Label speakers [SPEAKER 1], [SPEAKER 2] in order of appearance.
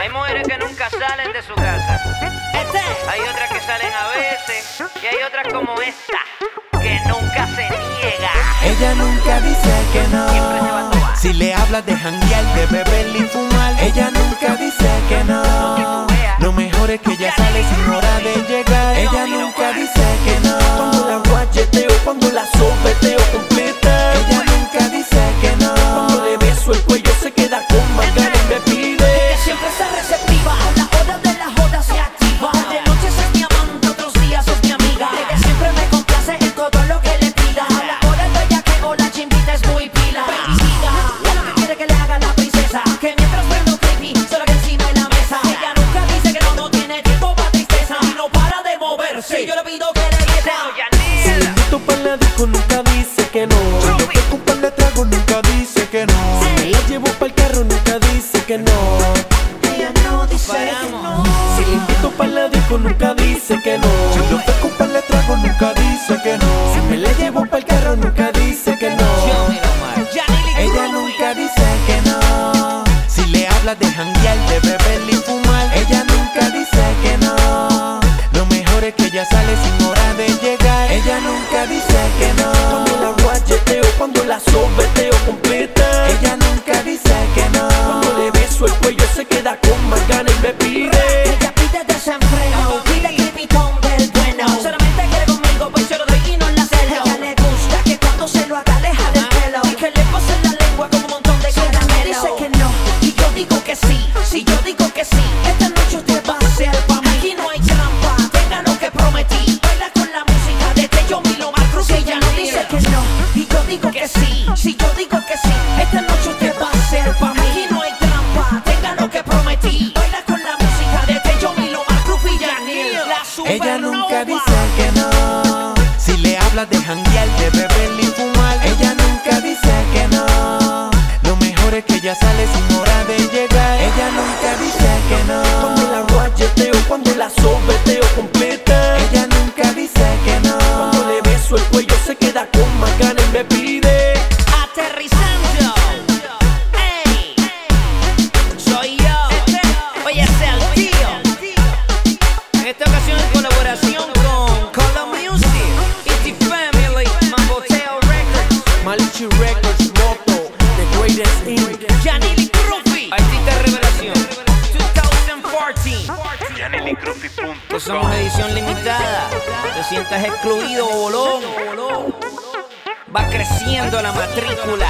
[SPEAKER 1] Hay mujeres que nunca salen de su casa. Hay otras que salen a veces. Y hay otras como esta, que nunca se niega.
[SPEAKER 2] Ella nunca dice que no.
[SPEAKER 1] Siempre se va a tomar.
[SPEAKER 2] Si le hablas de janguear, de beber y fumar, ella nunca dice que no. Lo mejor es que ella
[SPEAKER 3] invito pa' la disco nunca dice que no. Yo
[SPEAKER 2] Yo que un par de tragos nunca dice que no.
[SPEAKER 3] me la llevo pa'l carro nunca dice que no.
[SPEAKER 4] Ella no dice que no.
[SPEAKER 3] Si le invito pa' la disco nunca dice que no.
[SPEAKER 2] Yo que un par de tragos nunca dice que no.
[SPEAKER 3] Si me la llevo pa'l carro nunca dice que no.
[SPEAKER 2] Ella nunca dice que no. Si le hablas de janguear, de beber y fumar,
[SPEAKER 3] queda con
[SPEAKER 4] Ella
[SPEAKER 2] nunca dice que no. Si le hablas de janguear, de beber y fumar, ella nunca dice que no. Lo mejor es que ella sale sin hora de llegar. Ella nunca dice que
[SPEAKER 3] Cuando la
[SPEAKER 2] no.
[SPEAKER 3] guayeteo, cuando la sobeteo Malichi Records, Moto, The Greatest Inc.
[SPEAKER 1] Yanili Crufi, Artista Revelación, 2014.
[SPEAKER 2] YaneliCruffy.com.
[SPEAKER 1] Somos edición limitada. Te sientas excluido, bolón. Va creciendo la matrícula.